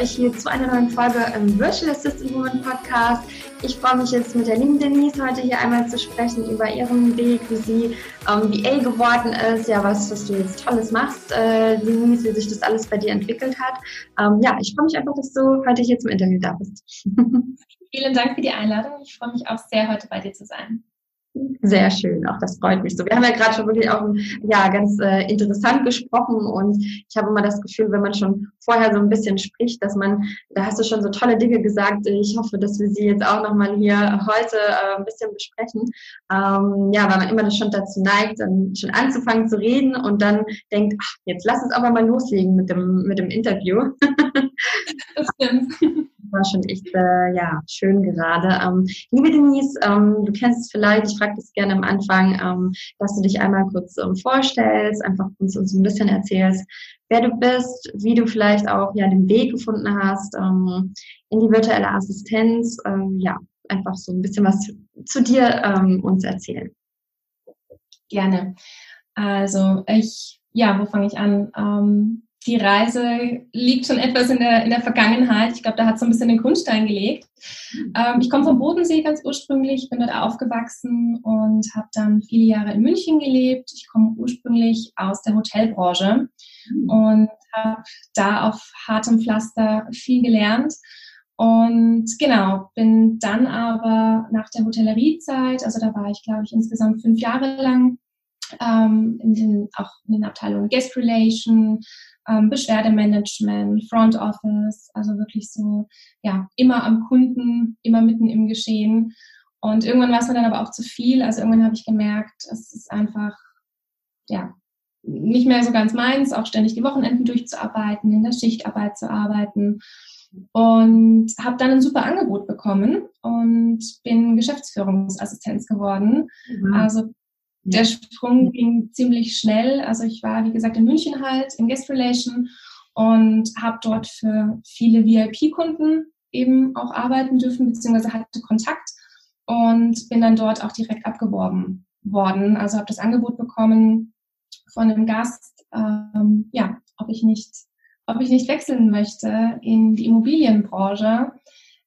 euch hier zu einer neuen Folge im Virtual Assistant Woman Podcast. Ich freue mich jetzt mit der lieben Denise heute hier einmal zu sprechen über ihren Weg, wie sie ähm, VA geworden ist, ja was, was du jetzt Tolles machst, äh, Denise, wie sich das alles bei dir entwickelt hat. Ähm, ja, ich freue mich einfach, dass du heute hier zum Interview da bist. Vielen Dank für die Einladung. Ich freue mich auch sehr, heute bei dir zu sein. Sehr schön, auch das freut mich so. Wir haben ja gerade schon wirklich auch ja, ganz äh, interessant gesprochen und ich habe immer das Gefühl, wenn man schon vorher so ein bisschen spricht, dass man, da hast du schon so tolle Dinge gesagt. Ich hoffe, dass wir sie jetzt auch nochmal hier heute äh, ein bisschen besprechen. Ähm, ja, weil man immer schon dazu neigt, dann schon anzufangen zu reden und dann denkt, ach, jetzt lass uns aber mal loslegen mit dem, mit dem Interview. das stimmt war schon echt äh, ja, schön gerade. Ähm, liebe Denise, ähm, du kennst es vielleicht, ich frage das gerne am Anfang, ähm, dass du dich einmal kurz ähm, vorstellst, einfach uns, uns ein bisschen erzählst, wer du bist, wie du vielleicht auch ja den Weg gefunden hast ähm, in die virtuelle Assistenz. Ähm, ja, einfach so ein bisschen was zu, zu dir uns erzählen. Gerne. Also ich, ja, wo fange ich an? Die Reise liegt schon etwas in der, in der Vergangenheit. Ich glaube, da hat so ein bisschen den Grundstein gelegt. Ähm, ich komme vom Bodensee ganz ursprünglich, bin dort aufgewachsen und habe dann viele Jahre in München gelebt. Ich komme ursprünglich aus der Hotelbranche und habe da auf hartem Pflaster viel gelernt. Und genau, bin dann aber nach der Hotelleriezeit, also da war ich, glaube ich, insgesamt fünf Jahre lang, ähm, in den, auch in den Abteilungen Guest Relation, ähm, Beschwerdemanagement, Front Office, also wirklich so, ja, immer am Kunden, immer mitten im Geschehen. Und irgendwann war es mir dann aber auch zu viel. Also irgendwann habe ich gemerkt, es ist einfach, ja, nicht mehr so ganz meins, auch ständig die Wochenenden durchzuarbeiten, in der Schichtarbeit zu arbeiten. Und habe dann ein super Angebot bekommen und bin Geschäftsführungsassistenz geworden. Mhm. Also der Sprung ging ziemlich schnell. Also ich war, wie gesagt, in München halt in Guest Relation und habe dort für viele VIP-Kunden eben auch arbeiten dürfen, beziehungsweise hatte Kontakt und bin dann dort auch direkt abgeworben worden. Also habe das Angebot bekommen von einem Gast, ähm, ja, ob ich nicht, ob ich nicht wechseln möchte in die Immobilienbranche.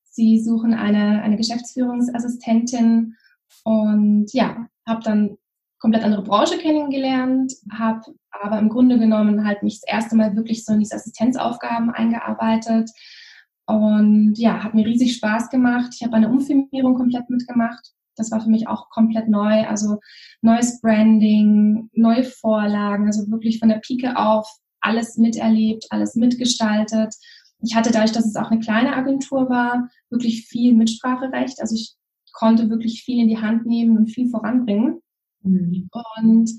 Sie suchen eine, eine Geschäftsführungsassistentin und ja, habe dann komplett andere Branche kennengelernt, habe aber im Grunde genommen halt mich das erste Mal wirklich so in diese Assistenzaufgaben eingearbeitet und ja, hat mir riesig Spaß gemacht. Ich habe eine Umfirmierung komplett mitgemacht. Das war für mich auch komplett neu. Also neues Branding, neue Vorlagen, also wirklich von der Pike auf alles miterlebt, alles mitgestaltet. Ich hatte dadurch, dass es auch eine kleine Agentur war, wirklich viel Mitspracherecht. Also ich konnte wirklich viel in die Hand nehmen und viel voranbringen. Mhm. Und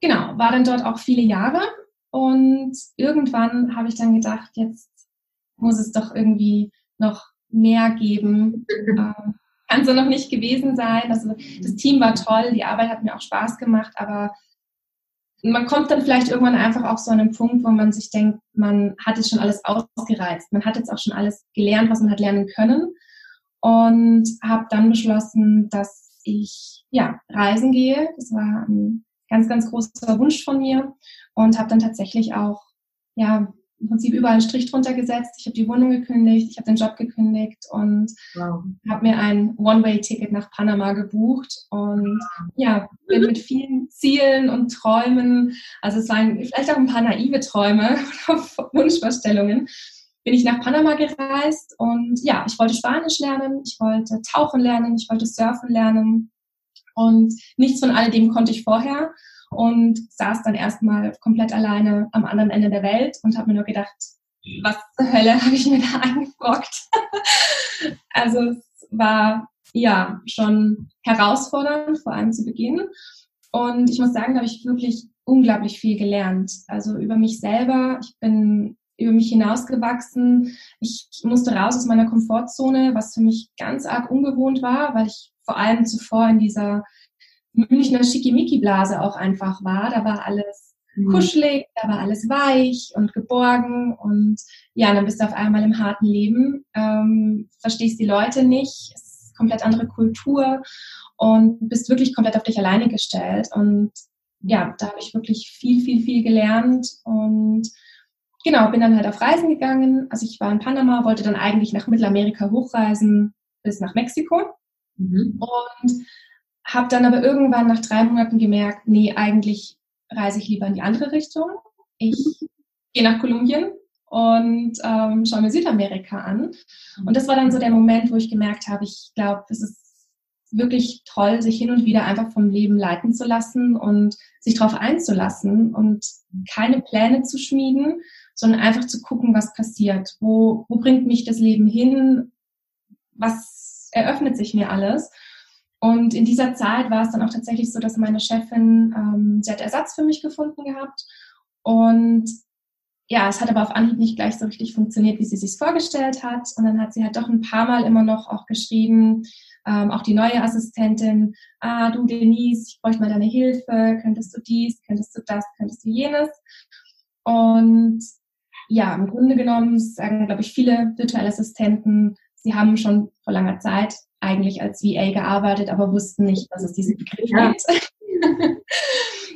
genau, war dann dort auch viele Jahre. Und irgendwann habe ich dann gedacht, jetzt muss es doch irgendwie noch mehr geben. ähm, kann so noch nicht gewesen sein. Also das Team war toll, die Arbeit hat mir auch Spaß gemacht, aber man kommt dann vielleicht irgendwann einfach auf so einen Punkt, wo man sich denkt, man hat jetzt schon alles ausgereizt. Man hat jetzt auch schon alles gelernt, was man hat lernen können. Und habe dann beschlossen, dass ich ja reisen gehe. Das war ein ganz, ganz großer Wunsch von mir und habe dann tatsächlich auch ja im Prinzip überall einen Strich drunter gesetzt. Ich habe die Wohnung gekündigt, ich habe den Job gekündigt und wow. habe mir ein One-Way-Ticket nach Panama gebucht und ja, bin mit vielen Zielen und Träumen, also es waren vielleicht auch ein paar naive Träume oder Wunschvorstellungen, bin ich nach Panama gereist und ja, ich wollte Spanisch lernen, ich wollte tauchen lernen, ich wollte surfen lernen und nichts von alledem konnte ich vorher und saß dann erstmal komplett alleine am anderen Ende der Welt und habe mir nur gedacht, was zur Hölle habe ich mir da angebrockt? also es war ja schon herausfordernd, vor allem zu Beginn. Und ich muss sagen, da habe ich wirklich unglaublich viel gelernt. Also über mich selber. Ich bin über mich hinausgewachsen. Ich musste raus aus meiner Komfortzone, was für mich ganz arg ungewohnt war, weil ich vor allem zuvor in dieser Münchner Schickimicki-Blase auch einfach war. Da war alles mhm. kuschelig, da war alles weich und geborgen und ja, dann bist du auf einmal im harten Leben, ähm, verstehst die Leute nicht, es ist komplett andere Kultur und bist wirklich komplett auf dich alleine gestellt und ja, da habe ich wirklich viel, viel, viel gelernt und genau, bin dann halt auf Reisen gegangen. Also ich war in Panama, wollte dann eigentlich nach Mittelamerika hochreisen bis nach Mexiko. Mhm. Und habe dann aber irgendwann nach drei Monaten gemerkt, nee, eigentlich reise ich lieber in die andere Richtung. Ich gehe nach Kolumbien und ähm, schaue mir Südamerika an. Und das war dann so der Moment, wo ich gemerkt habe, ich glaube, es ist wirklich toll, sich hin und wieder einfach vom Leben leiten zu lassen und sich darauf einzulassen und keine Pläne zu schmieden, sondern einfach zu gucken, was passiert. Wo, wo bringt mich das Leben hin? Was eröffnet sich mir alles? Und in dieser Zeit war es dann auch tatsächlich so, dass meine Chefin, ähm, sie hat Ersatz für mich gefunden gehabt. Und ja, es hat aber auf Anhieb nicht gleich so richtig funktioniert, wie sie sich vorgestellt hat. Und dann hat sie halt doch ein paar Mal immer noch auch geschrieben, ähm, auch die neue Assistentin, ah, du Denise, ich bräuchte mal deine Hilfe, könntest du dies, könntest du das, könntest du jenes. Und ja, im Grunde genommen sagen, glaube ich, viele virtuelle Assistenten, sie haben schon vor langer Zeit eigentlich als VA gearbeitet, aber wussten nicht, dass es diese Begriffe ja. gibt.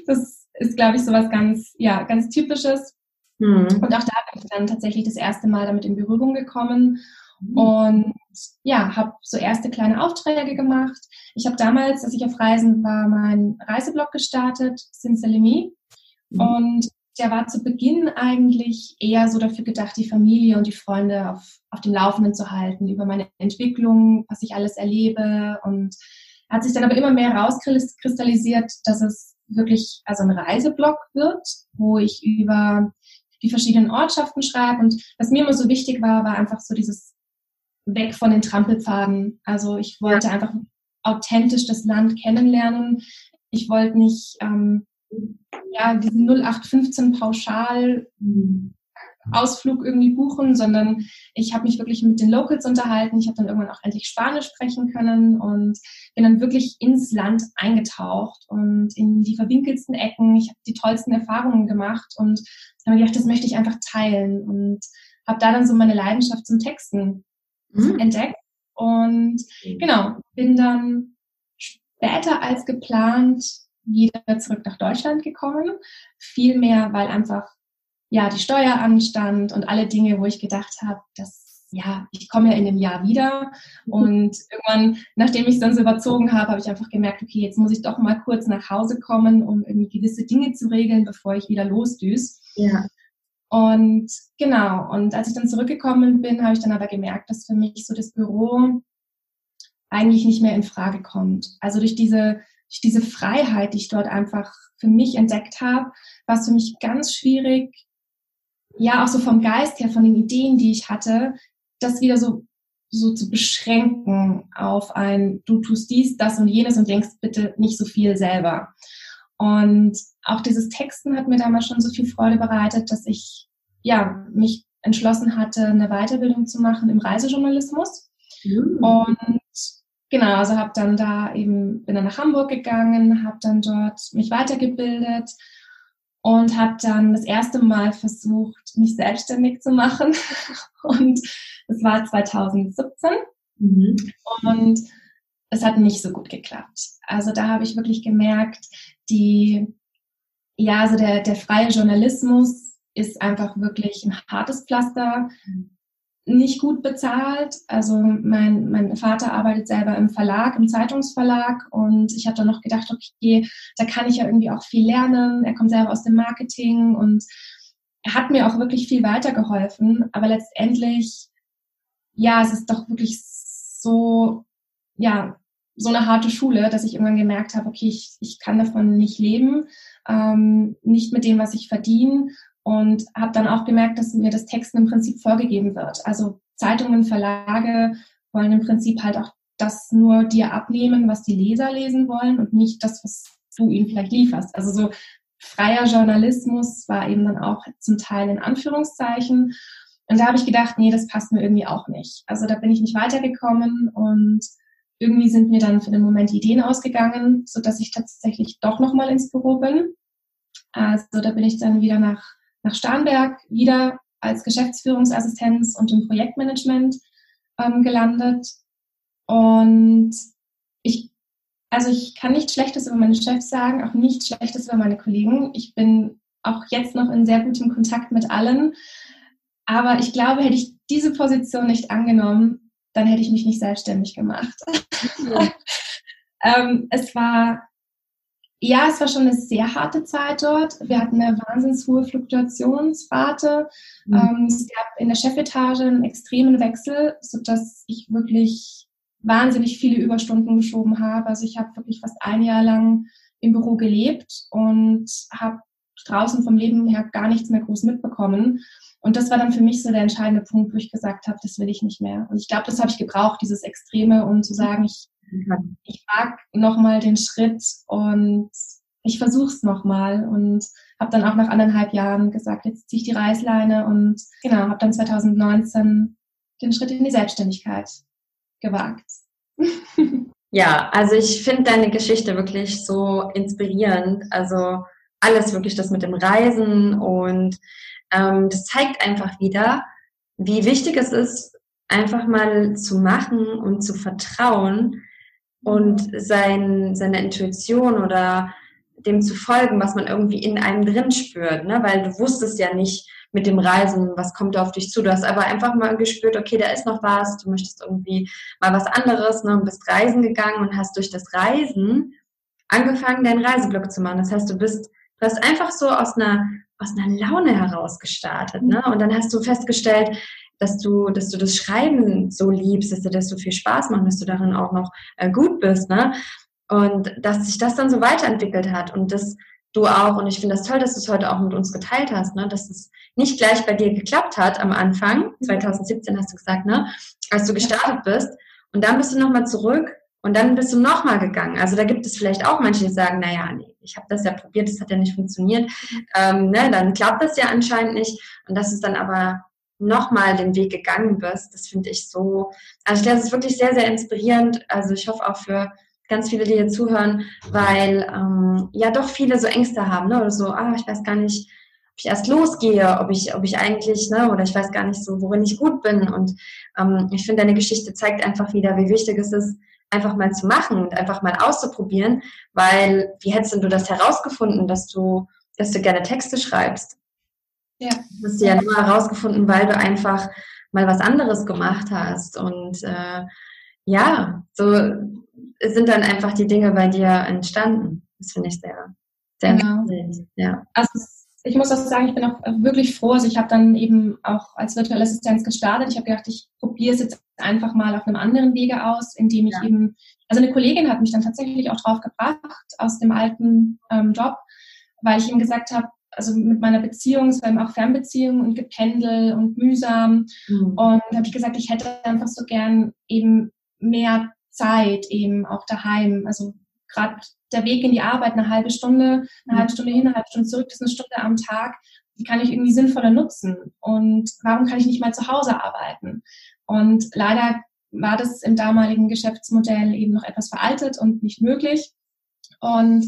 das ist, glaube ich, so was ganz, ja, ganz Typisches. Mhm. Und auch da bin ich dann tatsächlich das erste Mal damit in Berührung gekommen mhm. und ja, habe so erste kleine Aufträge gemacht. Ich habe damals, als ich auf Reisen war, meinen Reiseblog gestartet, Sinsalemi. Mhm. Und der war zu Beginn eigentlich eher so dafür gedacht, die Familie und die Freunde auf, auf dem Laufenden zu halten, über meine Entwicklung, was ich alles erlebe. Und hat sich dann aber immer mehr herauskristallisiert, dass es wirklich also ein Reiseblog wird, wo ich über die verschiedenen Ortschaften schreibe. Und was mir immer so wichtig war, war einfach so dieses Weg von den Trampelpfaden. Also ich wollte einfach authentisch das Land kennenlernen. Ich wollte nicht ähm, ja, diesen 0815 Pauschal Ausflug irgendwie buchen, sondern ich habe mich wirklich mit den Locals unterhalten. Ich habe dann irgendwann auch endlich Spanisch sprechen können und bin dann wirklich ins Land eingetaucht und in die verwinkelsten Ecken. Ich habe die tollsten Erfahrungen gemacht und habe mir gedacht, das möchte ich einfach teilen und habe da dann so meine Leidenschaft zum Texten mhm. entdeckt und genau bin dann später als geplant wieder zurück nach Deutschland gekommen. Vielmehr, weil einfach ja die Steuer anstand und alle Dinge, wo ich gedacht habe, dass ja, ich komme ja in dem Jahr wieder. Und irgendwann, nachdem ich es dann so überzogen habe, habe ich einfach gemerkt, okay, jetzt muss ich doch mal kurz nach Hause kommen, um irgendwie gewisse Dinge zu regeln, bevor ich wieder losdüse. Ja. Und genau, und als ich dann zurückgekommen bin, habe ich dann aber gemerkt, dass für mich so das Büro eigentlich nicht mehr in Frage kommt. Also durch diese durch diese Freiheit, die ich dort einfach für mich entdeckt habe, war es für mich ganz schwierig, ja, auch so vom Geist her, von den Ideen, die ich hatte, das wieder so, so zu beschränken auf ein, du tust dies, das und jenes und denkst bitte nicht so viel selber. Und auch dieses Texten hat mir damals schon so viel Freude bereitet, dass ich, ja, mich entschlossen hatte, eine Weiterbildung zu machen im Reisejournalismus. Mhm. Und Genau, also habe dann da eben, bin dann nach Hamburg gegangen, habe dann dort mich weitergebildet und habe dann das erste Mal versucht, mich selbstständig zu machen. Und es war 2017 mhm. und es hat nicht so gut geklappt. Also da habe ich wirklich gemerkt, die, ja, also der, der freie Journalismus ist einfach wirklich ein hartes Pflaster. Mhm nicht gut bezahlt. Also mein, mein Vater arbeitet selber im Verlag, im Zeitungsverlag und ich habe dann noch gedacht, okay, da kann ich ja irgendwie auch viel lernen. Er kommt selber aus dem Marketing und er hat mir auch wirklich viel weitergeholfen. Aber letztendlich, ja, es ist doch wirklich so, ja, so eine harte Schule, dass ich irgendwann gemerkt habe, okay, ich, ich kann davon nicht leben, ähm, nicht mit dem, was ich verdiene und habe dann auch gemerkt, dass mir das Texten im Prinzip vorgegeben wird. Also Zeitungen, Verlage wollen im Prinzip halt auch das nur dir abnehmen, was die Leser lesen wollen und nicht das, was du ihnen vielleicht lieferst. Also so freier Journalismus war eben dann auch zum Teil in Anführungszeichen. Und da habe ich gedacht, nee, das passt mir irgendwie auch nicht. Also da bin ich nicht weitergekommen und irgendwie sind mir dann für den Moment Ideen ausgegangen, so dass ich tatsächlich doch nochmal ins Büro bin. Also da bin ich dann wieder nach nach Starnberg wieder als Geschäftsführungsassistenz und im Projektmanagement ähm, gelandet. Und ich, also ich kann nichts Schlechtes über meine Chefs sagen, auch nichts Schlechtes über meine Kollegen. Ich bin auch jetzt noch in sehr gutem Kontakt mit allen. aber ich glaube, hätte ich diese Position nicht angenommen, dann hätte ich mich nicht selbstständig gemacht. ähm, es war, ja, es war schon eine sehr harte Zeit dort. Wir hatten eine wahnsinnig hohe Fluktuationsrate. Mhm. Ähm, es gab in der Chefetage einen extremen Wechsel, sodass ich wirklich wahnsinnig viele Überstunden geschoben habe. Also ich habe wirklich fast ein Jahr lang im Büro gelebt und habe draußen vom Leben her gar nichts mehr groß mitbekommen. Und das war dann für mich so der entscheidende Punkt, wo ich gesagt habe, das will ich nicht mehr. Und ich glaube, das habe ich gebraucht, dieses Extreme, um zu sagen, ich, ich mag nochmal den Schritt und ich versuche es nochmal. Und habe dann auch nach anderthalb Jahren gesagt, jetzt ziehe ich die Reißleine und genau, habe dann 2019 den Schritt in die Selbstständigkeit gewagt. Ja, also ich finde deine Geschichte wirklich so inspirierend. Also alles wirklich das mit dem Reisen und ähm, das zeigt einfach wieder, wie wichtig es ist, einfach mal zu machen und zu vertrauen und sein, seiner Intuition oder dem zu folgen, was man irgendwie in einem drin spürt, ne? weil du wusstest ja nicht mit dem Reisen, was kommt da auf dich zu. Du hast aber einfach mal gespürt, okay, da ist noch was, du möchtest irgendwie mal was anderes ne? und bist reisen gegangen und hast durch das Reisen angefangen, deinen Reiseblog zu machen. Das heißt, du bist, du hast einfach so aus einer aus einer Laune heraus gestartet. Ne? Und dann hast du festgestellt, dass du, dass du das Schreiben so liebst, dass dir das so viel Spaß macht, dass du darin auch noch äh, gut bist. Ne? Und dass sich das dann so weiterentwickelt hat und dass du auch, und ich finde das toll, dass du es heute auch mit uns geteilt hast, ne? dass es nicht gleich bei dir geklappt hat am Anfang, 2017 hast du gesagt, ne? als du gestartet bist. Und dann bist du nochmal zurück und dann bist du nochmal gegangen. Also da gibt es vielleicht auch manche, die sagen, naja, nee, ich habe das ja probiert, das hat ja nicht funktioniert. Ähm, ne, dann klappt das ja anscheinend nicht. Und dass du dann aber nochmal den Weg gegangen bist, das finde ich so, also ich glaube, es ist wirklich sehr, sehr inspirierend. Also ich hoffe auch für ganz viele, die hier zuhören, weil ähm, ja doch viele so Ängste haben, ne? Oder so, ah, ich weiß gar nicht, ob ich erst losgehe, ob ich, ob ich eigentlich, ne, oder ich weiß gar nicht so, worin ich gut bin. Und ähm, ich finde, deine Geschichte zeigt einfach wieder, wie wichtig es ist, einfach mal zu machen und einfach mal auszuprobieren, weil wie hättest du das herausgefunden, dass du, dass du gerne Texte schreibst? Ja. Das hast du ja nur herausgefunden, weil du einfach mal was anderes gemacht hast und äh, ja, so sind dann einfach die Dinge bei dir entstanden. Das finde ich sehr, sehr genau. Ja. Also ich muss auch sagen, ich bin auch wirklich froh. Also ich habe dann eben auch als virtuelle Assistenz gestartet. Ich habe gedacht, ich probiere es jetzt einfach mal auf einem anderen Wege aus, indem ich ja. eben, also eine Kollegin hat mich dann tatsächlich auch drauf gebracht aus dem alten ähm, Job, weil ich ihm gesagt habe, also mit meiner Beziehung, es war eben auch Fernbeziehung und Gependel und mühsam. Mhm. Und habe ich gesagt, ich hätte einfach so gern eben mehr Zeit eben auch daheim. Also gerade der Weg in die Arbeit, eine halbe Stunde, eine halbe Stunde hin, eine halbe Stunde zurück, das ist eine Stunde am Tag. Die kann ich irgendwie sinnvoller nutzen. Und warum kann ich nicht mal zu Hause arbeiten? Und leider war das im damaligen Geschäftsmodell eben noch etwas veraltet und nicht möglich. Und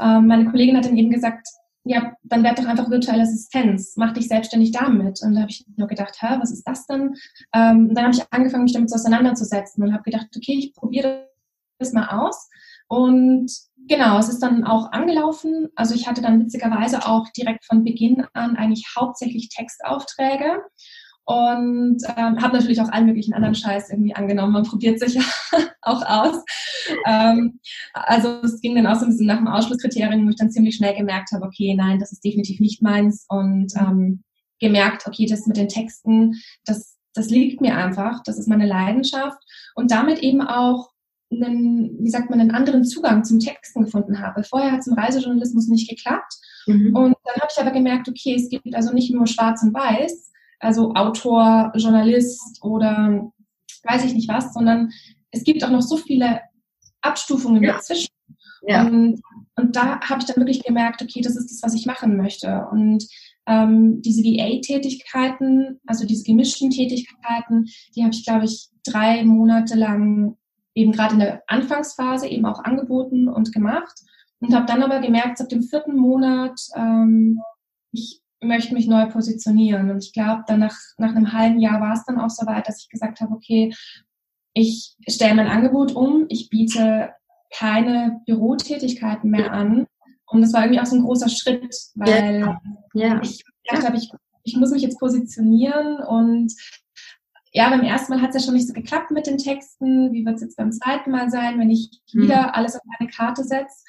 ähm, meine Kollegin hat dann eben gesagt, ja, dann werd doch einfach virtuelle Assistenz, mach dich selbstständig damit. Und da habe ich nur gedacht, hä, was ist das denn? Ähm, dann habe ich angefangen, mich damit auseinanderzusetzen und habe gedacht, okay, ich probiere das mal aus. Und genau, es ist dann auch angelaufen. Also ich hatte dann witzigerweise auch direkt von Beginn an eigentlich hauptsächlich Textaufträge und ähm, habe natürlich auch allen möglichen anderen Scheiß irgendwie angenommen. Man probiert sich ja auch aus. Ähm, also es ging dann auch so ein bisschen nach dem Ausschlusskriterium, wo ich dann ziemlich schnell gemerkt habe, okay, nein, das ist definitiv nicht meins und ähm, gemerkt, okay, das mit den Texten, das, das liegt mir einfach, das ist meine Leidenschaft und damit eben auch einen, wie sagt man, einen anderen Zugang zum Texten gefunden habe. Vorher hat es im Reisejournalismus nicht geklappt mhm. und dann habe ich aber gemerkt, okay, es gibt also nicht nur schwarz und weiß, also Autor, Journalist oder weiß ich nicht was, sondern es gibt auch noch so viele Abstufungen ja. dazwischen. Ja. Und, und da habe ich dann wirklich gemerkt, okay, das ist das, was ich machen möchte. Und ähm, diese VA-Tätigkeiten, also diese gemischten Tätigkeiten, die habe ich, glaube ich, drei Monate lang eben gerade in der Anfangsphase eben auch angeboten und gemacht und habe dann aber gemerkt, ab dem vierten Monat, ähm, ich möchte mich neu positionieren. Und ich glaube, dann nach, nach einem halben Jahr war es dann auch so weit, dass ich gesagt habe, okay, ich stelle mein Angebot um, ich biete keine Bürotätigkeiten mehr an. Und das war irgendwie auch so ein großer Schritt, weil ja. Ja. ich gedacht habe, ich ich muss mich jetzt positionieren und ja, beim ersten Mal hat es ja schon nicht so geklappt mit den Texten. Wie wird es jetzt beim zweiten Mal sein, wenn ich mhm. wieder alles auf eine Karte setze?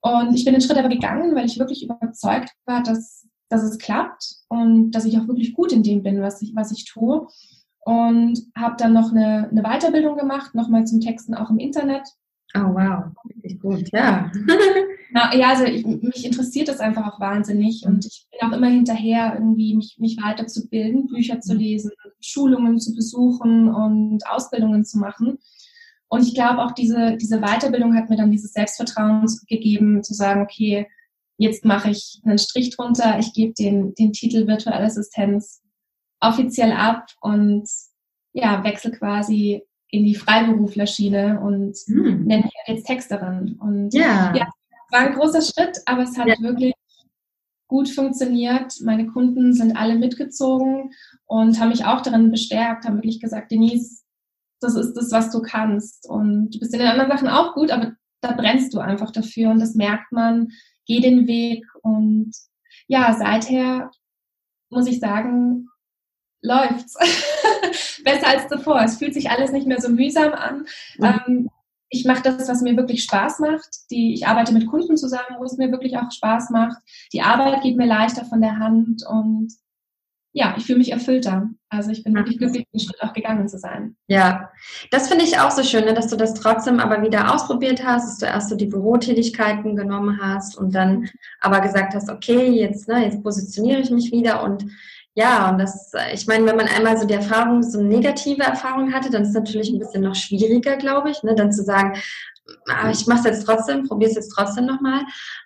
Und ich bin den Schritt aber gegangen, weil ich wirklich überzeugt war, dass, dass es klappt und dass ich auch wirklich gut in dem bin, was ich, was ich tue. Und habe dann noch eine, eine Weiterbildung gemacht, nochmal zum Texten auch im Internet. Oh wow, richtig gut, ja. Na, ja, also ich, mich interessiert das einfach auch wahnsinnig und ich bin auch immer hinterher, irgendwie mich, mich weiterzubilden, Bücher zu lesen, Schulungen zu besuchen und Ausbildungen zu machen. Und ich glaube auch diese, diese Weiterbildung hat mir dann dieses Selbstvertrauen gegeben, zu sagen, okay, jetzt mache ich einen Strich drunter, ich gebe den, den Titel Virtuelle Assistenz offiziell ab und ja, wechsle quasi in die Freiberuflerschiene und hm. nenne mich jetzt Texterin. Und ja. ja, war ein großer Schritt, aber es hat ja. wirklich gut funktioniert. Meine Kunden sind alle mitgezogen und haben mich auch darin bestärkt, haben wirklich gesagt, Denise, das ist das, was du kannst. Und du bist in den anderen Sachen auch gut, aber da brennst du einfach dafür und das merkt man. Geh den Weg und ja, seither muss ich sagen, läuft's. Besser als davor. Es fühlt sich alles nicht mehr so mühsam an. Mhm. Ähm, ich mache das, was mir wirklich Spaß macht. Die, ich arbeite mit Kunden zusammen, wo es mir wirklich auch Spaß macht. Die Arbeit geht mir leichter von der Hand und ja, ich fühle mich erfüllter. Also ich bin wirklich glücklich, den Schritt auch gegangen zu sein. Ja, das finde ich auch so schön, ne, dass du das trotzdem aber wieder ausprobiert hast, dass du erst so die Bürotätigkeiten genommen hast und dann aber gesagt hast, okay, jetzt, ne, jetzt positioniere ich mich wieder und ja, und das, ich meine, wenn man einmal so die Erfahrung, so eine negative Erfahrung hatte, dann ist es natürlich ein bisschen noch schwieriger, glaube ich, ne, dann zu sagen, ah, ich mache es jetzt trotzdem, probiere es jetzt trotzdem nochmal.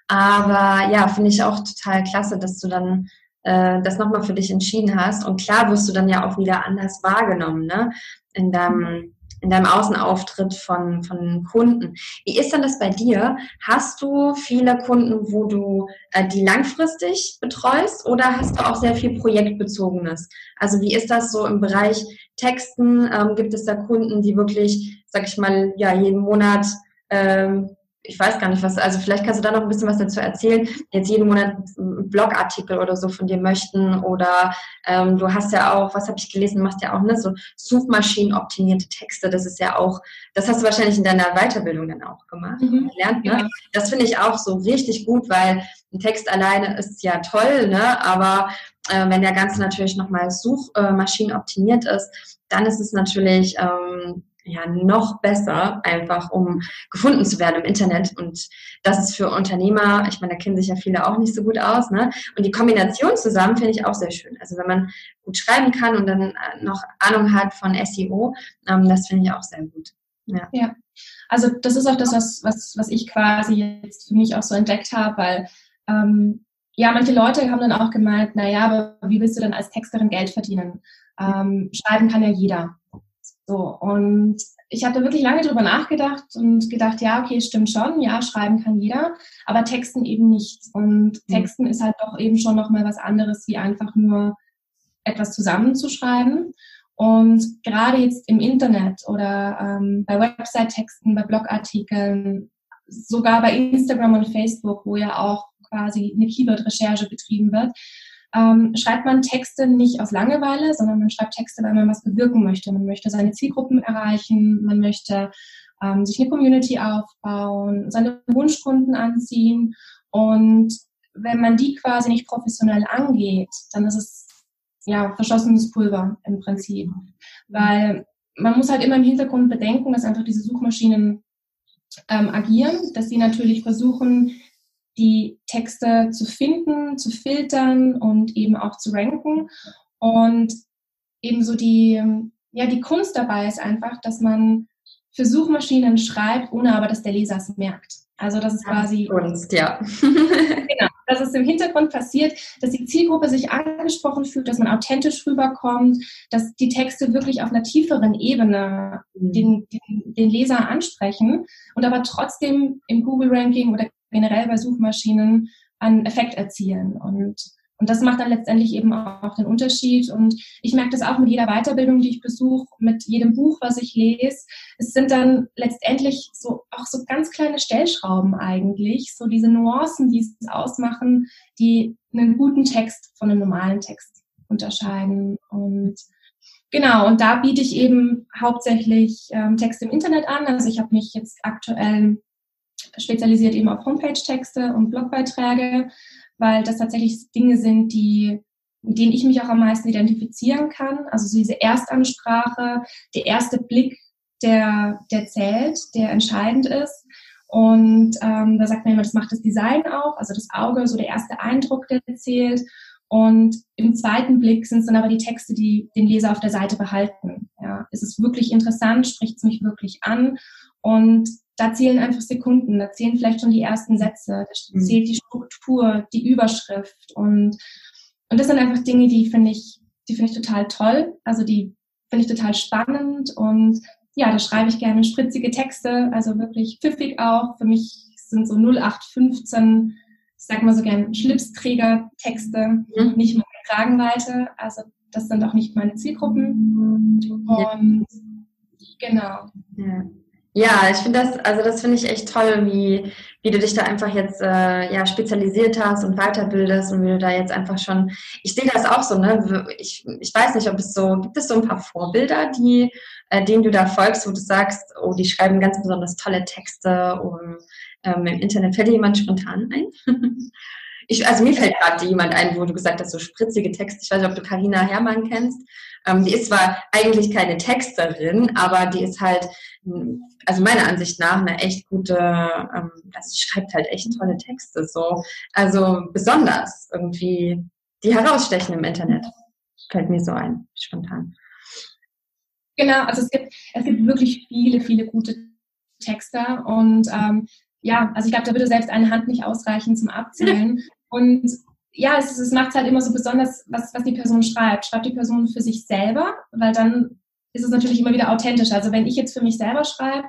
Aber ja, finde ich auch total klasse, dass du dann äh, das nochmal für dich entschieden hast. Und klar wirst du dann ja auch wieder anders wahrgenommen, ne? In deinem in deinem Außenauftritt von, von Kunden. Wie ist denn das bei dir? Hast du viele Kunden, wo du äh, die langfristig betreust oder hast du auch sehr viel Projektbezogenes? Also wie ist das so im Bereich Texten? Ähm, gibt es da Kunden, die wirklich, sag ich mal, ja, jeden Monat ähm, ich weiß gar nicht was, also vielleicht kannst du da noch ein bisschen was dazu erzählen, jetzt jeden Monat Blogartikel oder so von dir möchten oder ähm, du hast ja auch, was habe ich gelesen, machst ja auch ne, so Suchmaschinenoptimierte Texte, das ist ja auch, das hast du wahrscheinlich in deiner Weiterbildung dann auch gemacht, mhm. gelernt, ne? Das finde ich auch so richtig gut, weil ein Text alleine ist ja toll, ne, aber äh, wenn der Ganze natürlich nochmal Suchmaschinenoptimiert ist, dann ist es natürlich ähm, ja noch besser, einfach um gefunden zu werden im Internet. Und das ist für Unternehmer, ich meine, da kennen sich ja viele auch nicht so gut aus, ne? Und die Kombination zusammen finde ich auch sehr schön. Also wenn man gut schreiben kann und dann äh, noch Ahnung hat von SEO, ähm, das finde ich auch sehr gut. Ja. ja. Also das ist auch das, was, was, was ich quasi jetzt für mich auch so entdeckt habe, weil ähm, ja, manche Leute haben dann auch gemeint, na ja, aber wie willst du denn als Texterin Geld verdienen? Ähm, schreiben kann ja jeder. So, und ich habe da wirklich lange drüber nachgedacht und gedacht, ja, okay, stimmt schon, ja, schreiben kann jeder, aber Texten eben nicht. Und mhm. Texten mhm. ist halt doch eben schon nochmal was anderes, wie einfach nur etwas zusammenzuschreiben. Und gerade jetzt im Internet oder ähm, bei Website-Texten, bei Blogartikeln, sogar bei Instagram und Facebook, wo ja auch quasi eine Keyword-Recherche betrieben wird, ähm, schreibt man Texte nicht aus Langeweile, sondern man schreibt Texte, weil man was bewirken möchte. Man möchte seine Zielgruppen erreichen, man möchte ähm, sich eine Community aufbauen, seine Wunschkunden anziehen. Und wenn man die quasi nicht professionell angeht, dann ist es ja verschossenes Pulver im Prinzip. Weil man muss halt immer im Hintergrund bedenken, dass einfach diese Suchmaschinen ähm, agieren, dass sie natürlich versuchen, die Texte zu finden, zu filtern und eben auch zu ranken. Und ebenso die, ja, die Kunst dabei ist einfach, dass man für Suchmaschinen schreibt, ohne aber, dass der Leser es merkt. Also das ist quasi Kunst, ja. genau, dass es im Hintergrund passiert, dass die Zielgruppe sich angesprochen fühlt, dass man authentisch rüberkommt, dass die Texte wirklich auf einer tieferen Ebene mhm. den, den, den Leser ansprechen und aber trotzdem im Google-Ranking oder generell bei Suchmaschinen einen Effekt erzielen. Und, und das macht dann letztendlich eben auch den Unterschied. Und ich merke das auch mit jeder Weiterbildung, die ich besuche, mit jedem Buch, was ich lese. Es sind dann letztendlich so auch so ganz kleine Stellschrauben eigentlich, so diese Nuancen, die es ausmachen, die einen guten Text von einem normalen Text unterscheiden. Und genau, und da biete ich eben hauptsächlich ähm, Texte im Internet an. Also ich habe mich jetzt aktuell spezialisiert eben auf Homepage-Texte und Blogbeiträge, weil das tatsächlich Dinge sind, die mit denen ich mich auch am meisten identifizieren kann. Also so diese Erstansprache, der erste Blick, der, der zählt, der entscheidend ist. Und ähm, da sagt man immer, das macht das Design auch, also das Auge, so der erste Eindruck, der zählt. Und im zweiten Blick sind es dann aber die Texte, die den Leser auf der Seite behalten. Ja, ist es wirklich interessant, spricht es mich wirklich an? Und da zählen einfach Sekunden, da zählen vielleicht schon die ersten Sätze, da mhm. zählt die Struktur, die Überschrift und und das sind einfach Dinge, die finde ich, die finde ich total toll. Also die finde ich total spannend und ja, da schreibe ich gerne spritzige Texte, also wirklich pfiffig auch. Für mich sind so 0815, ich sag mal so gern Schlipsträger-Texte, mhm. nicht meine Kragenweite. Also das sind auch nicht meine Zielgruppen. Und genau. Ja. Ja, ich finde das, also das finde ich echt toll, wie, wie du dich da einfach jetzt äh, ja, spezialisiert hast und weiterbildest und wie du da jetzt einfach schon, ich sehe das auch so, ne? Ich, ich weiß nicht, ob es so, gibt es so ein paar Vorbilder, die, äh, denen du da folgst, wo du sagst, oh, die schreiben ganz besonders tolle Texte um, ähm, im Internet. Fällt dir jemand spontan ein? ich, also mir fällt gerade jemand ein, wo du gesagt hast, so spritzige Texte. Ich weiß nicht, ob du Karina Herrmann kennst. Ähm, die ist zwar eigentlich keine Texterin, aber die ist halt, also meiner Ansicht nach, eine echt gute, ähm, also sie schreibt halt echt tolle Texte, so. Also besonders irgendwie, die herausstechen im Internet. Fällt mir so ein, spontan. Genau, also es gibt, es gibt wirklich viele, viele gute Texter und ähm, ja, also ich glaube, da würde selbst eine Hand nicht ausreichen zum Abzählen. Und ja, es, es macht es halt immer so besonders, was, was die Person schreibt. Schreibt die Person für sich selber, weil dann ist es natürlich immer wieder authentisch. Also wenn ich jetzt für mich selber schreibe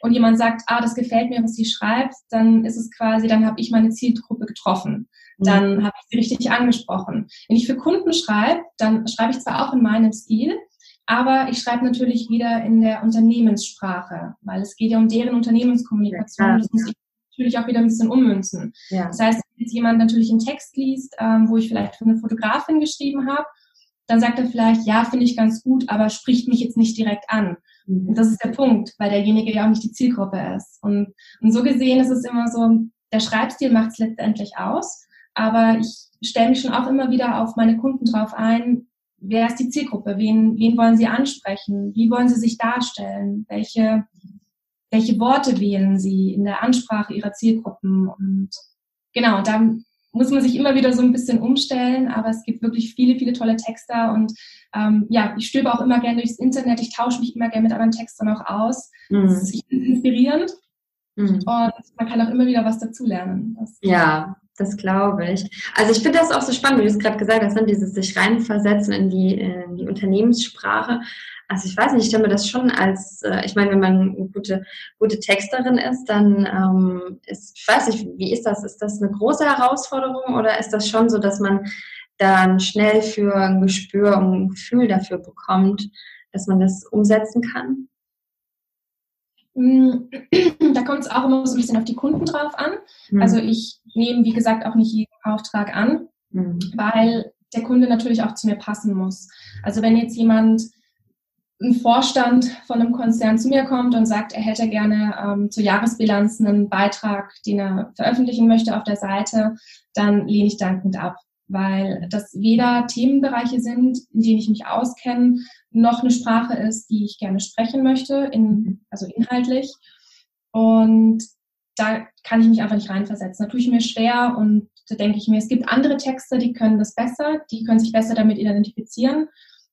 und jemand sagt, ah, das gefällt mir, was sie schreibt, dann ist es quasi, dann habe ich meine Zielgruppe getroffen. Mhm. Dann habe ich sie richtig angesprochen. Wenn ich für Kunden schreibe, dann schreibe ich zwar auch in meinem Stil, aber ich schreibe natürlich wieder in der Unternehmenssprache, weil es geht ja um deren Unternehmenskommunikation. Ja, das muss ich natürlich auch wieder ein bisschen ummünzen. Ja. Das heißt, wenn jetzt jemand natürlich einen Text liest, ähm, wo ich vielleicht für eine Fotografin geschrieben habe, dann sagt er vielleicht, ja, finde ich ganz gut, aber spricht mich jetzt nicht direkt an. Mhm. Und das ist der Punkt, weil derjenige ja auch nicht die Zielgruppe ist. Und, und so gesehen ist es immer so, der Schreibstil macht es letztendlich aus, aber ich stelle mich schon auch immer wieder auf meine Kunden drauf ein, wer ist die Zielgruppe, wen, wen wollen sie ansprechen, wie wollen sie sich darstellen, welche welche Worte wählen sie in der Ansprache ihrer Zielgruppen. Und genau, da muss man sich immer wieder so ein bisschen umstellen, aber es gibt wirklich viele, viele tolle Texter und ähm, ja, ich stöbe auch immer gerne durchs Internet, ich tausche mich immer gerne mit anderen Textern auch aus. Mhm. Das ist inspirierend mhm. und man kann auch immer wieder was dazulernen. ja, das glaube ich. Also ich finde das auch so spannend, wie du es gerade gesagt hast, ne? dieses sich reinversetzen in die, in die Unternehmenssprache. Also ich weiß nicht, ich stelle mir das schon als, äh, ich meine, wenn man eine gute, gute Texterin ist, dann ähm, ist, ich weiß nicht, wie ist das? Ist das eine große Herausforderung oder ist das schon so, dass man dann schnell für ein Gespür und ein Gefühl dafür bekommt, dass man das umsetzen kann? Mm, da kommt es auch immer so ein bisschen auf die Kunden drauf an. Mhm. Also ich nehme, wie gesagt, auch nicht jeden Auftrag an, mhm. weil der Kunde natürlich auch zu mir passen muss. Also wenn jetzt jemand ein Vorstand von einem Konzern zu mir kommt und sagt, er hätte gerne ähm, zur Jahresbilanz einen Beitrag, den er veröffentlichen möchte auf der Seite, dann lehne ich dankend ab, weil das weder Themenbereiche sind, in denen ich mich auskenne, noch eine Sprache ist, die ich gerne sprechen möchte, in, also inhaltlich. Und da kann ich mich einfach nicht reinversetzen. Da tue ich mir schwer und da denke ich mir, es gibt andere Texte, die können das besser, die können sich besser damit identifizieren.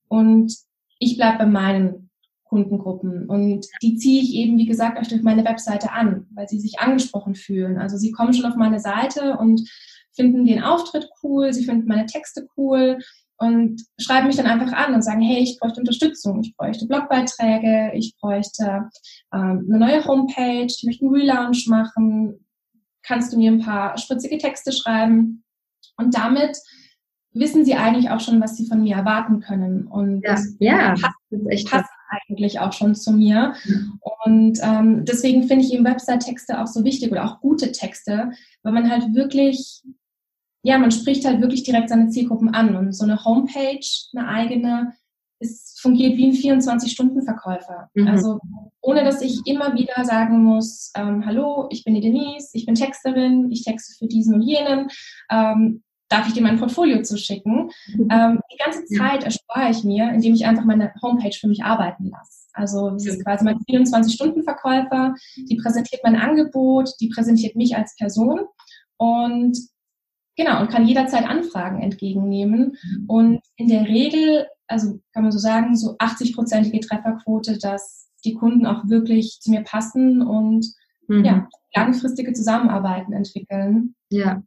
Und ich bleibe bei meinen Kundengruppen und die ziehe ich eben, wie gesagt, auch durch meine Webseite an, weil sie sich angesprochen fühlen. Also sie kommen schon auf meine Seite und finden den Auftritt cool, sie finden meine Texte cool und schreiben mich dann einfach an und sagen, hey, ich bräuchte Unterstützung, ich bräuchte Blogbeiträge, ich bräuchte ähm, eine neue Homepage, ich möchte einen Relaunch machen, kannst du mir ein paar spritzige Texte schreiben? Und damit wissen sie eigentlich auch schon, was sie von mir erwarten können. Und ja, das ja, passt, das echt passt eigentlich auch schon zu mir. Mhm. Und ähm, deswegen finde ich eben Website-Texte auch so wichtig oder auch gute Texte, weil man halt wirklich ja, man spricht halt wirklich direkt seine Zielgruppen an und so eine Homepage, eine eigene, es fungiert wie ein 24-Stunden-Verkäufer. Mhm. Also ohne dass ich immer wieder sagen muss, ähm, hallo, ich bin die Denise, ich bin Texterin, ich texte für diesen und jenen, ähm, darf ich dir mein Portfolio zuschicken? Mhm. Ähm, die ganze Zeit erspare ich mir, indem ich einfach meine Homepage für mich arbeiten lasse. Also das ist quasi mein 24-Stunden-Verkäufer, die präsentiert mein Angebot, die präsentiert mich als Person und genau, und kann jederzeit Anfragen entgegennehmen. Mhm. Und in der Regel also kann man so sagen, so 80-prozentige Trefferquote, dass die Kunden auch wirklich zu mir passen und mhm. ja, langfristige Zusammenarbeiten entwickeln. Ja.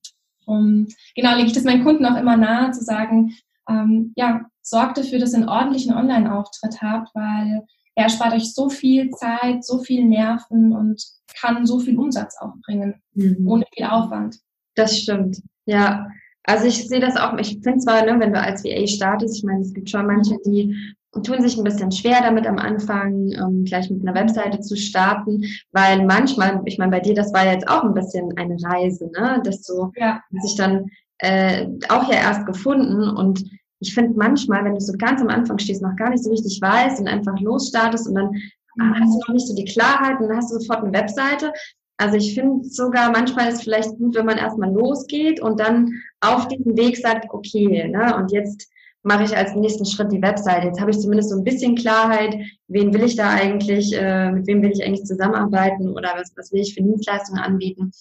Und genau, lege ich das meinen Kunden auch immer nahe, zu sagen, ähm, ja, sorgt dafür, dass ihr einen ordentlichen Online-Auftritt habt, weil er spart euch so viel Zeit, so viel Nerven und kann so viel Umsatz auch bringen, mhm. ohne viel Aufwand. Das stimmt. Ja, also ich sehe das auch, ich finde zwar, ne, wenn du als VA startest, ich meine, es gibt schon manche, die tun sich ein bisschen schwer damit am Anfang, ähm, gleich mit einer Webseite zu starten, weil manchmal, ich meine, bei dir, das war jetzt auch ein bisschen eine Reise, ne, dass du ja. sich dann äh, auch ja erst gefunden und ich finde manchmal, wenn du so ganz am Anfang stehst, noch gar nicht so richtig weißt und einfach losstartest und dann mhm. hast du noch nicht so die Klarheit und dann hast du sofort eine Webseite, also ich finde sogar, manchmal ist vielleicht gut, wenn man erstmal losgeht und dann auf diesem Weg sagt, okay, ne, und jetzt mache ich als nächsten Schritt die Webseite. Jetzt habe ich zumindest so ein bisschen Klarheit, wen will ich da eigentlich, äh, mit wem will ich eigentlich zusammenarbeiten oder was, was will ich für Dienstleistungen anbieten.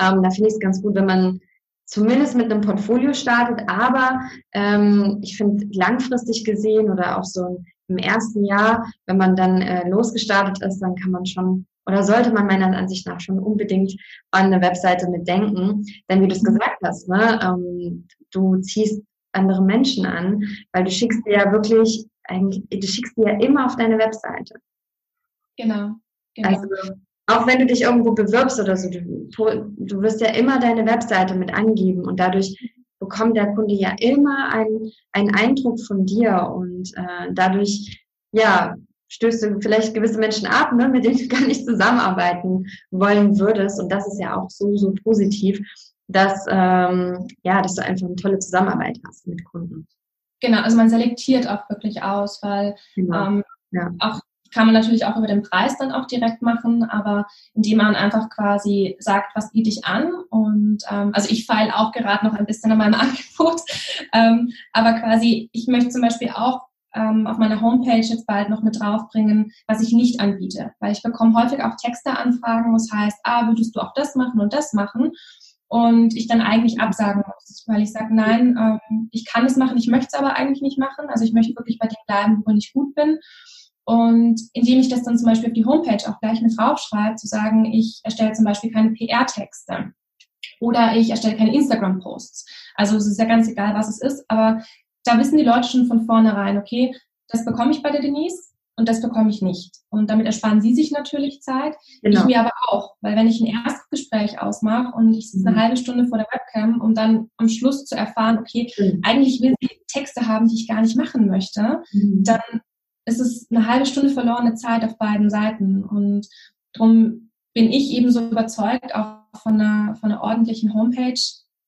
Ähm, da finde ich es ganz gut, wenn man zumindest mit einem Portfolio startet, aber ähm, ich finde langfristig gesehen oder auch so im ersten Jahr, wenn man dann äh, losgestartet ist, dann kann man schon oder sollte man meiner Ansicht nach schon unbedingt an eine Webseite mitdenken. Denn wie du es mhm. gesagt hast, ne, ähm, du ziehst andere Menschen an, weil du schickst dir ja wirklich, eigentlich, du schickst dir ja immer auf deine Webseite. Genau. genau. Also auch wenn du dich irgendwo bewirbst oder so, du, du wirst ja immer deine Webseite mit angeben und dadurch bekommt der Kunde ja immer einen, einen Eindruck von dir und äh, dadurch ja stößt du vielleicht gewisse Menschen ab, ne, mit denen du gar nicht zusammenarbeiten wollen würdest. Und das ist ja auch so, so positiv, dass, ähm, ja, dass du einfach eine tolle Zusammenarbeit hast mit Kunden. Genau, also man selektiert auch wirklich aus, weil genau. ähm, ja. auch kann man natürlich auch über den Preis dann auch direkt machen, aber indem man einfach quasi sagt, was biete ich an und ähm, also ich feile auch gerade noch ein bisschen an meinem Angebot, ähm, aber quasi ich möchte zum Beispiel auch ähm, auf meiner Homepage jetzt bald noch mit draufbringen, was ich nicht anbiete. Weil ich bekomme häufig auch Texteanfragen, was heißt, ah, würdest du auch das machen und das machen? Und ich dann eigentlich absagen muss, weil ich sage, nein, ähm, ich kann es machen, ich möchte es aber eigentlich nicht machen. Also ich möchte wirklich bei dem bleiben, wo ich gut bin. Und indem ich das dann zum Beispiel auf die Homepage auch gleich mit draufschreibe, zu sagen, ich erstelle zum Beispiel keine PR-Texte oder ich erstelle keine Instagram-Posts. Also es ist ja ganz egal, was es ist, aber da wissen die Leute schon von vornherein, okay, das bekomme ich bei der Denise und das bekomme ich nicht. Und damit ersparen sie sich natürlich Zeit, genau. ich mir aber auch, weil wenn ich ein Erstgespräch ausmache und ich sitze eine mhm. halbe Stunde vor der Webcam, um dann am Schluss zu erfahren, okay, mhm. eigentlich will sie Texte haben, die ich gar nicht machen möchte, mhm. dann ist es eine halbe Stunde verlorene Zeit auf beiden Seiten. Und darum bin ich eben so überzeugt, auch von einer, von einer ordentlichen Homepage,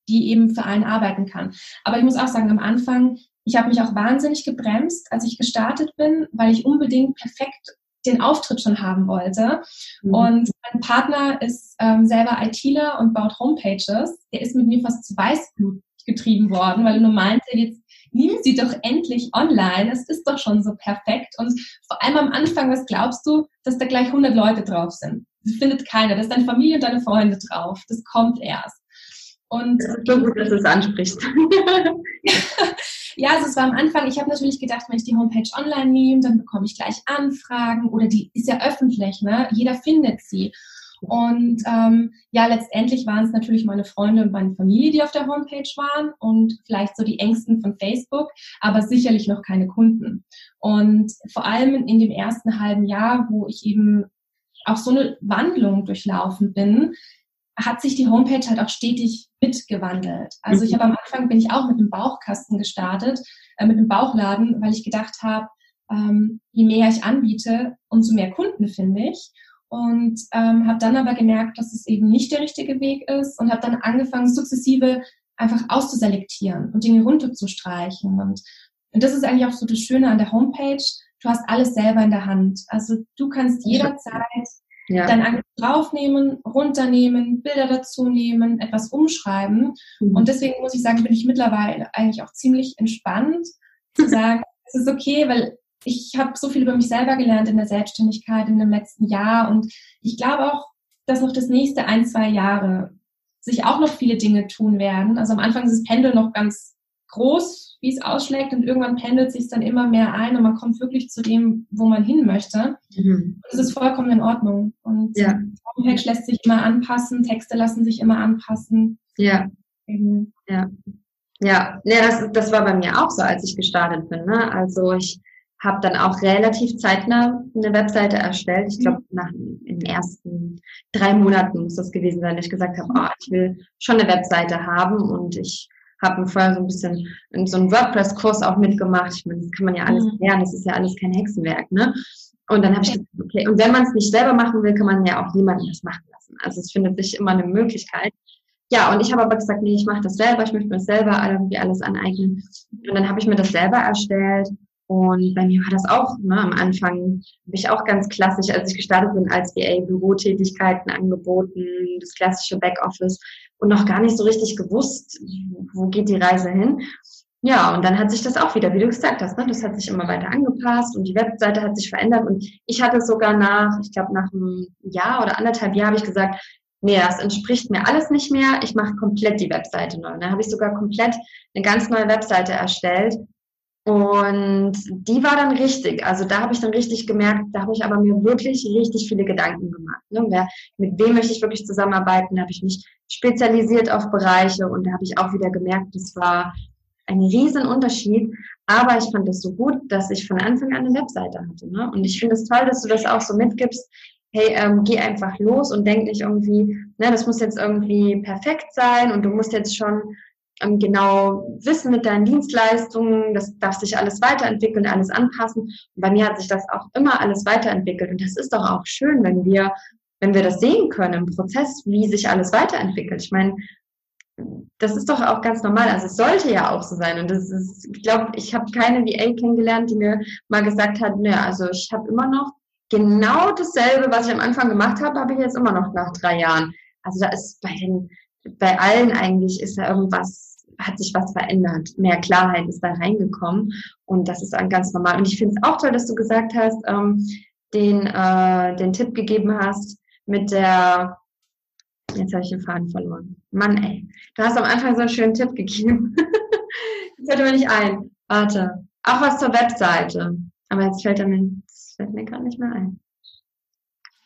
die eben für einen arbeiten kann. Aber ich muss auch sagen, am Anfang, ich habe mich auch wahnsinnig gebremst, als ich gestartet bin, weil ich unbedingt perfekt den Auftritt schon haben wollte. Mhm. Und mein Partner ist ähm, selber ITler und baut Homepages. Der ist mit mir fast zu Weißblut getrieben worden, weil er nur meinte, jetzt nimm sie doch endlich online. Es ist doch schon so perfekt. Und vor allem am Anfang, was glaubst du, dass da gleich 100 Leute drauf sind? Das findet keiner. Das ist deine Familie und deine Freunde drauf. Das kommt erst. Und das ist so gut, dass du es ansprichst. ja, also es war am Anfang, ich habe natürlich gedacht, wenn ich die Homepage online nehme, dann bekomme ich gleich Anfragen oder die ist ja öffentlich, ne? Jeder findet sie. Und ähm, ja, letztendlich waren es natürlich meine Freunde und meine Familie, die auf der Homepage waren und vielleicht so die Ängsten von Facebook, aber sicherlich noch keine Kunden. Und vor allem in dem ersten halben Jahr, wo ich eben auch so eine Wandlung durchlaufen bin, hat sich die Homepage halt auch stetig mitgewandelt. Also ich mhm. habe am Anfang bin ich auch mit einem Bauchkasten gestartet, äh, mit einem Bauchladen, weil ich gedacht habe, ähm, je mehr ich anbiete, umso mehr Kunden finde ich. Und ähm, habe dann aber gemerkt, dass es eben nicht der richtige Weg ist und habe dann angefangen, sukzessive einfach auszuselektieren und Dinge runterzustreichen. Und, und das ist eigentlich auch so das Schöne an der Homepage. Du hast alles selber in der Hand. Also du kannst jederzeit ja. dein Angebot draufnehmen, runternehmen, Bilder dazu nehmen, etwas umschreiben. Mhm. Und deswegen muss ich sagen, bin ich mittlerweile eigentlich auch ziemlich entspannt zu sagen, es ist okay, weil ich habe so viel über mich selber gelernt in der Selbstständigkeit in dem letzten Jahr und ich glaube auch, dass noch das nächste ein, zwei Jahre sich auch noch viele Dinge tun werden. Also am Anfang ist das Pendel noch ganz groß, wie es ausschlägt und irgendwann pendelt sich dann immer mehr ein und man kommt wirklich zu dem, wo man hin möchte. Mhm. Das ist vollkommen in Ordnung. Und ja. Homepage lässt sich immer anpassen, Texte lassen sich immer anpassen. Ja. Mhm. Ja. Ja, ja das, das war bei mir auch so, als ich gestartet bin. Ne? Also ich habe dann auch relativ zeitnah eine Webseite erstellt. Ich glaube, mhm. nach in den ersten drei Monaten muss das gewesen sein, dass ich gesagt habe, oh, ich will schon eine Webseite haben und ich habe vorher so ein bisschen in so einen WordPress-Kurs auch mitgemacht. Ich meine, das kann man ja alles mhm. lernen, das ist ja alles kein Hexenwerk, ne? Und dann habe ich gesagt, okay, und wenn man es nicht selber machen will, kann man ja auch jemanden das machen lassen. Also es findet sich immer eine Möglichkeit. Ja, und ich habe aber gesagt, nee, ich mache das selber, ich möchte mir das selber irgendwie alles aneignen. Und dann habe ich mir das selber erstellt und bei mir war das auch, ne, am Anfang habe ich auch ganz klassisch, als ich gestartet bin, als VA Bürotätigkeiten angeboten, das klassische Backoffice und noch gar nicht so richtig gewusst, wo geht die Reise hin. Ja, und dann hat sich das auch wieder, wie du gesagt hast, ne, das hat sich immer weiter angepasst und die Webseite hat sich verändert und ich hatte sogar nach, ich glaube nach einem Jahr oder anderthalb Jahr habe ich gesagt, nee, das entspricht mir alles nicht mehr, ich mache komplett die Webseite neu. Und dann habe ich sogar komplett eine ganz neue Webseite erstellt und die war dann richtig. Also da habe ich dann richtig gemerkt, da habe ich aber mir wirklich richtig viele Gedanken gemacht. Ne? Wer, mit wem möchte ich wirklich zusammenarbeiten? Da habe ich mich spezialisiert auf Bereiche und da habe ich auch wieder gemerkt, das war ein riesen Unterschied. Aber ich fand es so gut, dass ich von Anfang an eine Webseite hatte. Ne? Und ich finde es toll, dass du das auch so mitgibst. Hey, ähm, geh einfach los und denk nicht irgendwie, ne, das muss jetzt irgendwie perfekt sein und du musst jetzt schon genau wissen mit deinen Dienstleistungen, das darf sich alles weiterentwickeln, alles anpassen. Und bei mir hat sich das auch immer alles weiterentwickelt. Und das ist doch auch schön, wenn wir, wenn wir das sehen können im Prozess, wie sich alles weiterentwickelt. Ich meine, das ist doch auch ganz normal. Also es sollte ja auch so sein. Und das ist, ich glaube, ich habe keine VA kennengelernt, die mir mal gesagt hat, ne, also ich habe immer noch genau dasselbe, was ich am Anfang gemacht habe, habe ich jetzt immer noch nach drei Jahren. Also da ist bei den, bei allen eigentlich ist da irgendwas hat sich was verändert. Mehr Klarheit ist da reingekommen und das ist ganz normal. Und ich finde es auch toll, dass du gesagt hast, ähm, den, äh, den Tipp gegeben hast mit der, jetzt habe ich den Faden verloren. Mann, ey, du hast am Anfang so einen schönen Tipp gegeben. das fällt mir nicht ein. Warte, auch was zur Webseite. Aber jetzt fällt er mir, das fällt mir gerade nicht mehr ein.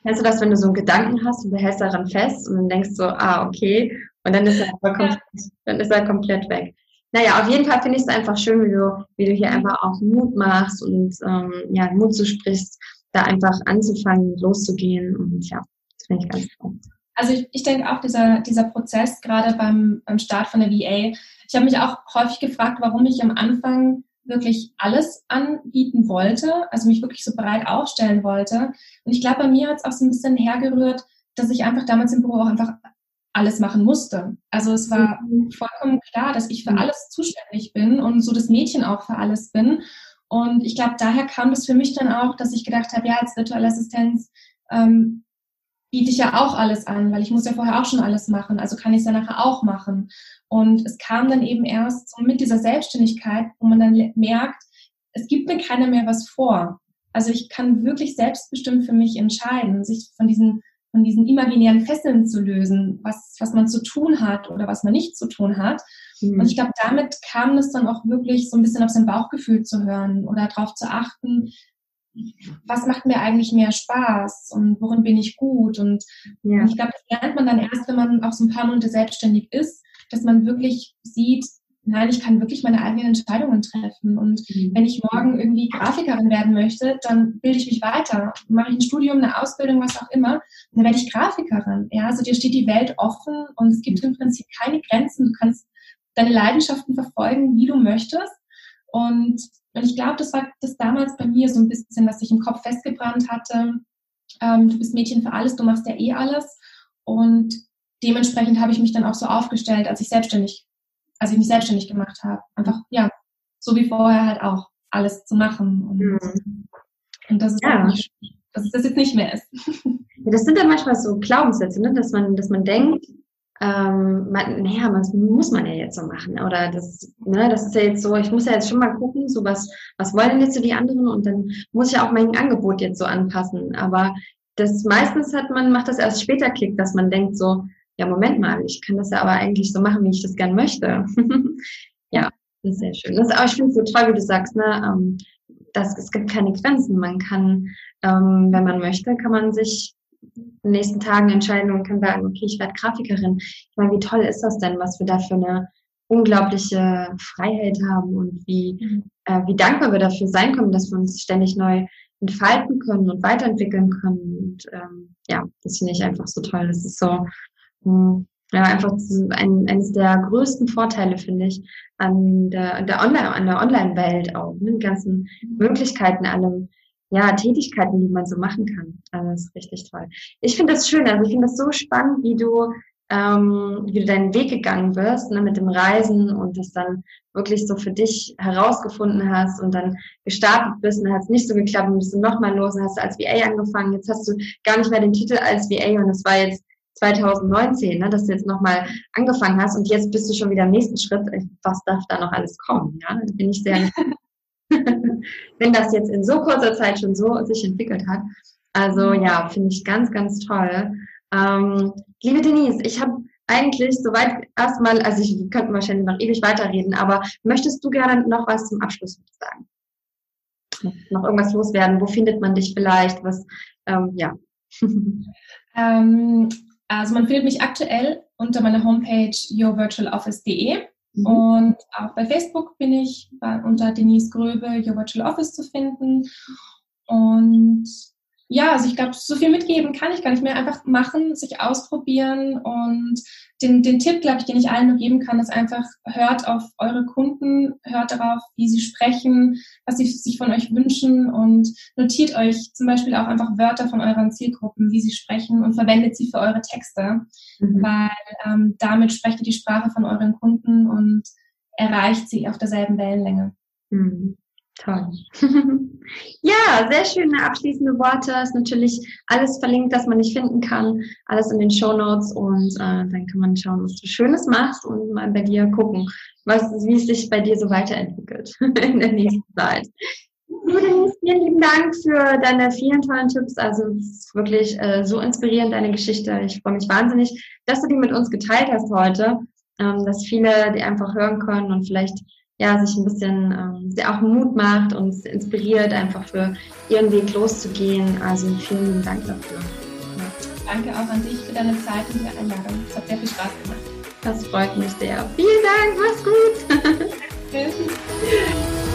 Kennst du das, wenn du so einen Gedanken hast und du hältst daran fest und dann denkst so, ah, okay, und dann ist er, komplett, dann ist er komplett weg. Naja, auf jeden Fall finde ich es einfach schön, wie du, wie du hier einfach auch Mut machst und ähm, ja, Mut zusprichst, da einfach anzufangen, loszugehen. Und ja, das finde ich ganz toll. Also ich, ich denke auch, dieser, dieser Prozess, gerade beim, beim Start von der VA, ich habe mich auch häufig gefragt, warum ich am Anfang wirklich alles anbieten wollte, also mich wirklich so breit aufstellen wollte. Und ich glaube, bei mir hat es auch so ein bisschen hergerührt, dass ich einfach damals im Büro auch einfach alles machen musste. Also es war mhm. vollkommen klar, dass ich für mhm. alles zuständig bin und so das Mädchen auch für alles bin. Und ich glaube, daher kam das für mich dann auch, dass ich gedacht habe, ja, als virtuelle Assistenz ähm, biete ich ja auch alles an, weil ich muss ja vorher auch schon alles machen, also kann ich es ja nachher auch machen. Und es kam dann eben erst so mit dieser Selbstständigkeit, wo man dann merkt, es gibt mir keiner mehr was vor. Also ich kann wirklich selbstbestimmt für mich entscheiden, sich von diesen von diesen imaginären Fesseln zu lösen, was, was man zu tun hat oder was man nicht zu tun hat. Mhm. Und ich glaube, damit kam es dann auch wirklich so ein bisschen auf sein Bauchgefühl zu hören oder darauf zu achten, was macht mir eigentlich mehr Spaß und worin bin ich gut. Und, ja. ich glaube, das lernt man dann erst, wenn man auch so ein paar Monate selbstständig ist, dass man wirklich sieht, nein, ich kann wirklich meine eigenen Entscheidungen treffen. Und mhm. wenn ich morgen irgendwie Grafikerin werden möchte, dann bilde ich mich weiter, mache ich ein Studium, eine Ausbildung, was auch immer, und dann werde ich Grafikerin. Ja, also dir steht die Welt offen und es gibt im Prinzip keine Grenzen. Du kannst deine Leidenschaften verfolgen, wie du möchtest. Und, ich glaube, das war das damals bei mir so ein bisschen, was sich im Kopf festgebrannt hatte. Ähm, du bist Mädchen für alles, du machst ja eh alles. Und dementsprechend habe ich mich dann auch so aufgestellt, als ich selbstständig als ich mich selbstständig gemacht habe. Einfach, ja, so wie vorher halt auch alles zu machen. Und, mhm. und das ist ja. nicht, dass es das jetzt nicht mehr ist. Ja, das sind ja manchmal so Glaubenssätze, ne? dass man, dass man denkt, ähm, naja, das muss man ja jetzt so machen. Oder das, ne, das ist ja jetzt so, ich muss ja jetzt schon mal gucken, so was, was wollen jetzt so die anderen und dann muss ich auch mein Angebot jetzt so anpassen. Aber das meistens hat man, macht das erst später Klick, dass man denkt so, ja, Moment mal, ich kann das ja aber eigentlich so machen, wie ich das gern möchte. ja, das ist sehr schön. Das, aber ich finde es so toll, wie du sagst, ne, ähm, dass es gibt keine Grenzen. Man kann, ähm, wenn man möchte, kann man sich in den nächsten Tagen entscheiden und kann sagen, okay, ich werde Grafikerin. Ich meine, wie toll ist das denn, was wir da für eine unglaubliche Freiheit haben und wie, mhm. äh, wie dankbar wir dafür sein können, dass wir uns ständig neu entfalten können und weiterentwickeln können. Und ähm, ja, das finde ich einfach so toll. Das ist so, mh, hm, ja, einfach ein, eines der größten Vorteile, finde ich, an der, der Online, an der Online-Welt auch, ne? die ganzen mhm. Möglichkeiten, allem, ja, Tätigkeiten, die man so machen kann. Also das ist richtig toll. Ich finde das schön, also ich finde das so spannend, wie du ähm, wie du deinen Weg gegangen wirst ne, mit dem Reisen und das dann wirklich so für dich herausgefunden hast und dann gestartet bist und dann hat es nicht so geklappt und bist du nochmal los und hast als VA angefangen. Jetzt hast du gar nicht mehr den Titel als VA und das war jetzt 2019, ne, dass du jetzt nochmal angefangen hast und jetzt bist du schon wieder im nächsten Schritt. Was darf da noch alles kommen? Ja, bin ich sehr, wenn das jetzt in so kurzer Zeit schon so sich entwickelt hat. Also ja, finde ich ganz, ganz toll. Ähm, liebe Denise, ich habe eigentlich soweit erstmal, also ich, wir könnten wahrscheinlich noch ewig weiterreden, aber möchtest du gerne noch was zum Abschluss sagen? Noch irgendwas loswerden? Wo findet man dich vielleicht? Was, ähm, ja. Ähm, also man findet mich aktuell unter meiner Homepage yourvirtualoffice.de mhm. und auch bei Facebook bin ich unter Denise Gröbe Your Virtual Office zu finden. Und ja, also ich glaube, so viel mitgeben kann ich gar nicht mehr. Einfach machen, sich ausprobieren und den, den Tipp, glaube ich, den ich allen nur geben kann, ist einfach, hört auf eure Kunden, hört darauf, wie sie sprechen, was sie sich von euch wünschen und notiert euch zum Beispiel auch einfach Wörter von euren Zielgruppen, wie sie sprechen und verwendet sie für eure Texte, mhm. weil ähm, damit sprecht ihr die Sprache von euren Kunden und erreicht sie auf derselben Wellenlänge. Mhm. Toll. ja, sehr schöne abschließende Worte. Ist natürlich alles verlinkt, das man nicht finden kann. Alles in den Show Notes und äh, dann kann man schauen, was du Schönes machst und mal bei dir gucken, was, wie es sich bei dir so weiterentwickelt in der nächsten Zeit. Vielen lieben Dank für deine vielen tollen Tipps. Also es ist wirklich äh, so inspirierend, deine Geschichte. Ich freue mich wahnsinnig, dass du die mit uns geteilt hast heute, ähm, dass viele die einfach hören können und vielleicht ja, sich ein bisschen ähm, auch Mut macht und inspiriert, einfach für ihren Weg loszugehen. Also vielen lieben Dank dafür. Ja. Danke auch an dich für deine Zeit und die Einladung. Es hat sehr viel Spaß gemacht. Das freut mich sehr. Vielen Dank, mach's gut.